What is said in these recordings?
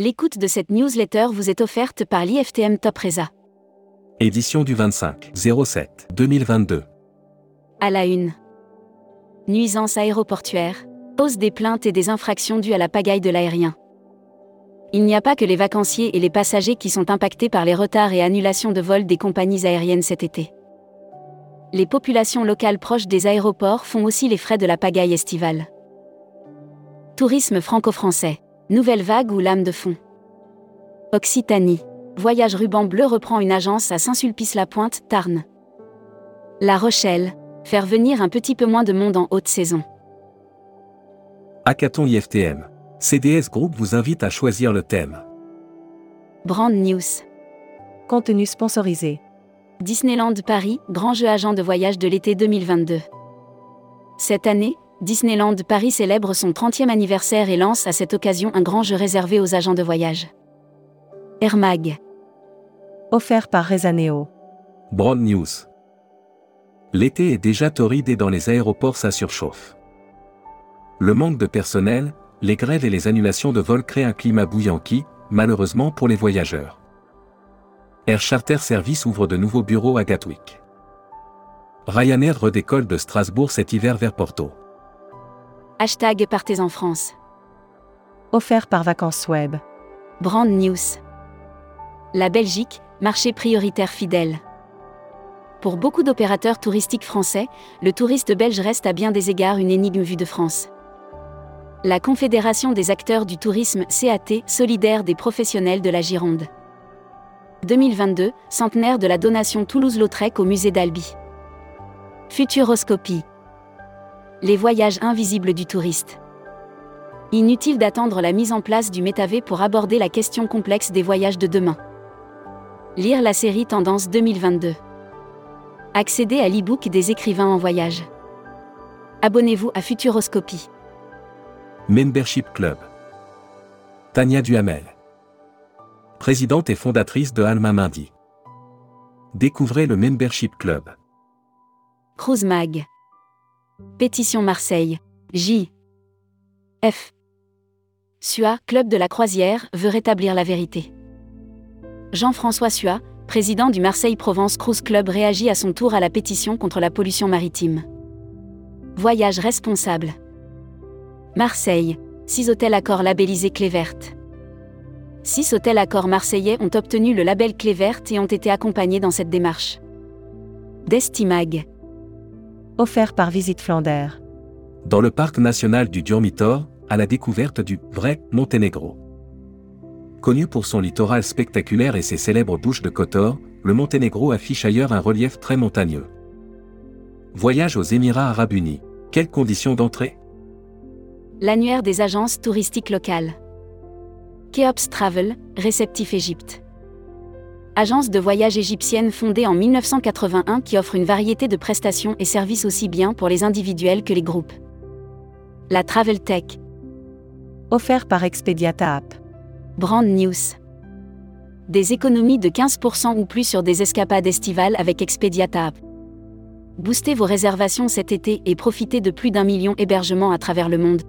L'écoute de cette newsletter vous est offerte par l'IFTM Top Reza. Édition du 25 07 2022. À la une. Nuisance aéroportuaire. Hausse des plaintes et des infractions dues à la pagaille de l'aérien. Il n'y a pas que les vacanciers et les passagers qui sont impactés par les retards et annulations de vols des compagnies aériennes cet été. Les populations locales proches des aéroports font aussi les frais de la pagaille estivale. Tourisme franco-français. Nouvelle vague ou lame de fond Occitanie. Voyage ruban bleu reprend une agence à Saint-Sulpice-la-Pointe, Tarn. La Rochelle. Faire venir un petit peu moins de monde en haute saison. Hackathon IFTM. CDS Group vous invite à choisir le thème. Brand News. Contenu sponsorisé. Disneyland Paris, grand jeu agent de voyage de l'été 2022. Cette année, Disneyland Paris célèbre son 30e anniversaire et lance à cette occasion un grand jeu réservé aux agents de voyage. Air Mag. Offert par Rezaneo. Broad News. L'été est déjà torride et dans les aéroports ça surchauffe. Le manque de personnel, les grèves et les annulations de vols créent un climat bouillant qui, malheureusement pour les voyageurs. Air Charter Service ouvre de nouveaux bureaux à Gatwick. Ryanair redécolle de Strasbourg cet hiver vers Porto. Hashtag Partez en France. Offert par Vacances Web. Brand News. La Belgique, marché prioritaire fidèle. Pour beaucoup d'opérateurs touristiques français, le touriste belge reste à bien des égards une énigme vue de France. La Confédération des acteurs du tourisme CAT, solidaire des professionnels de la Gironde. 2022, centenaire de la donation Toulouse-Lautrec au musée d'Albi. Futuroscopie. Les voyages invisibles du touriste. Inutile d'attendre la mise en place du métavé pour aborder la question complexe des voyages de demain. Lire la série Tendance 2022. Accéder à l'e-book des écrivains en voyage. Abonnez-vous à Futuroscopie. Membership Club. Tania Duhamel. Présidente et fondatrice de Alma Mindy. Découvrez le Membership Club. Cruise Mag. Pétition Marseille. J. F. SUA, Club de la Croisière, veut rétablir la vérité. Jean-François Sua, président du Marseille-Provence Cruise Club, réagit à son tour à la pétition contre la pollution maritime. Voyage responsable. Marseille. 6 hôtels accords labellisés Clé verte. 6 hôtels accords marseillais ont obtenu le label Clé verte et ont été accompagnés dans cette démarche. Destimag offert par Visite Flandère. Dans le parc national du Durmitor, à la découverte du vrai Monténégro. Connu pour son littoral spectaculaire et ses célèbres bouches de Kotor, le Monténégro affiche ailleurs un relief très montagneux. Voyage aux Émirats arabes unis. Quelles conditions d'entrée? L'annuaire des agences touristiques locales. Keops Travel, réceptif Égypte agence de voyage égyptienne fondée en 1981 qui offre une variété de prestations et services aussi bien pour les individuels que les groupes. La Travel Tech. Offert par Expediata App. Brand News. Des économies de 15% ou plus sur des escapades estivales avec Expediata App. Boostez vos réservations cet été et profitez de plus d'un million d'hébergements à travers le monde.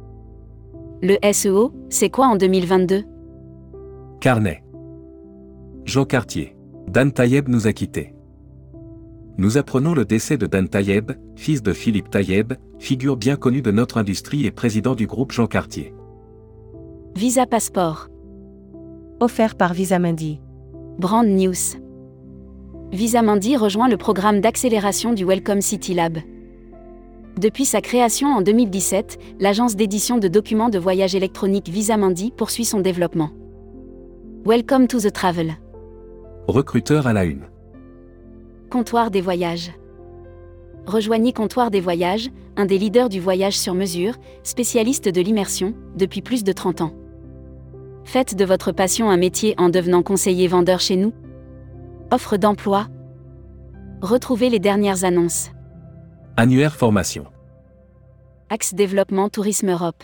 Le SEO, c'est quoi en 2022 Carnet. Jean Cartier. Dan Tayeb nous a quittés. Nous apprenons le décès de Dan Tayeb, fils de Philippe Tayeb, figure bien connue de notre industrie et président du groupe Jean Cartier. Visa Passeport. Offert par Visamundi. Brand News. Visamundi rejoint le programme d'accélération du Welcome City Lab. Depuis sa création en 2017, l'agence d'édition de documents de voyage électronique Visamundi poursuit son développement. Welcome to the Travel. Recruteur à la une. Comptoir des voyages. Rejoignez Comptoir des voyages, un des leaders du voyage sur mesure, spécialiste de l'immersion, depuis plus de 30 ans. Faites de votre passion un métier en devenant conseiller vendeur chez nous. Offre d'emploi. Retrouvez les dernières annonces. Annuaire formation. Axe développement Tourisme Europe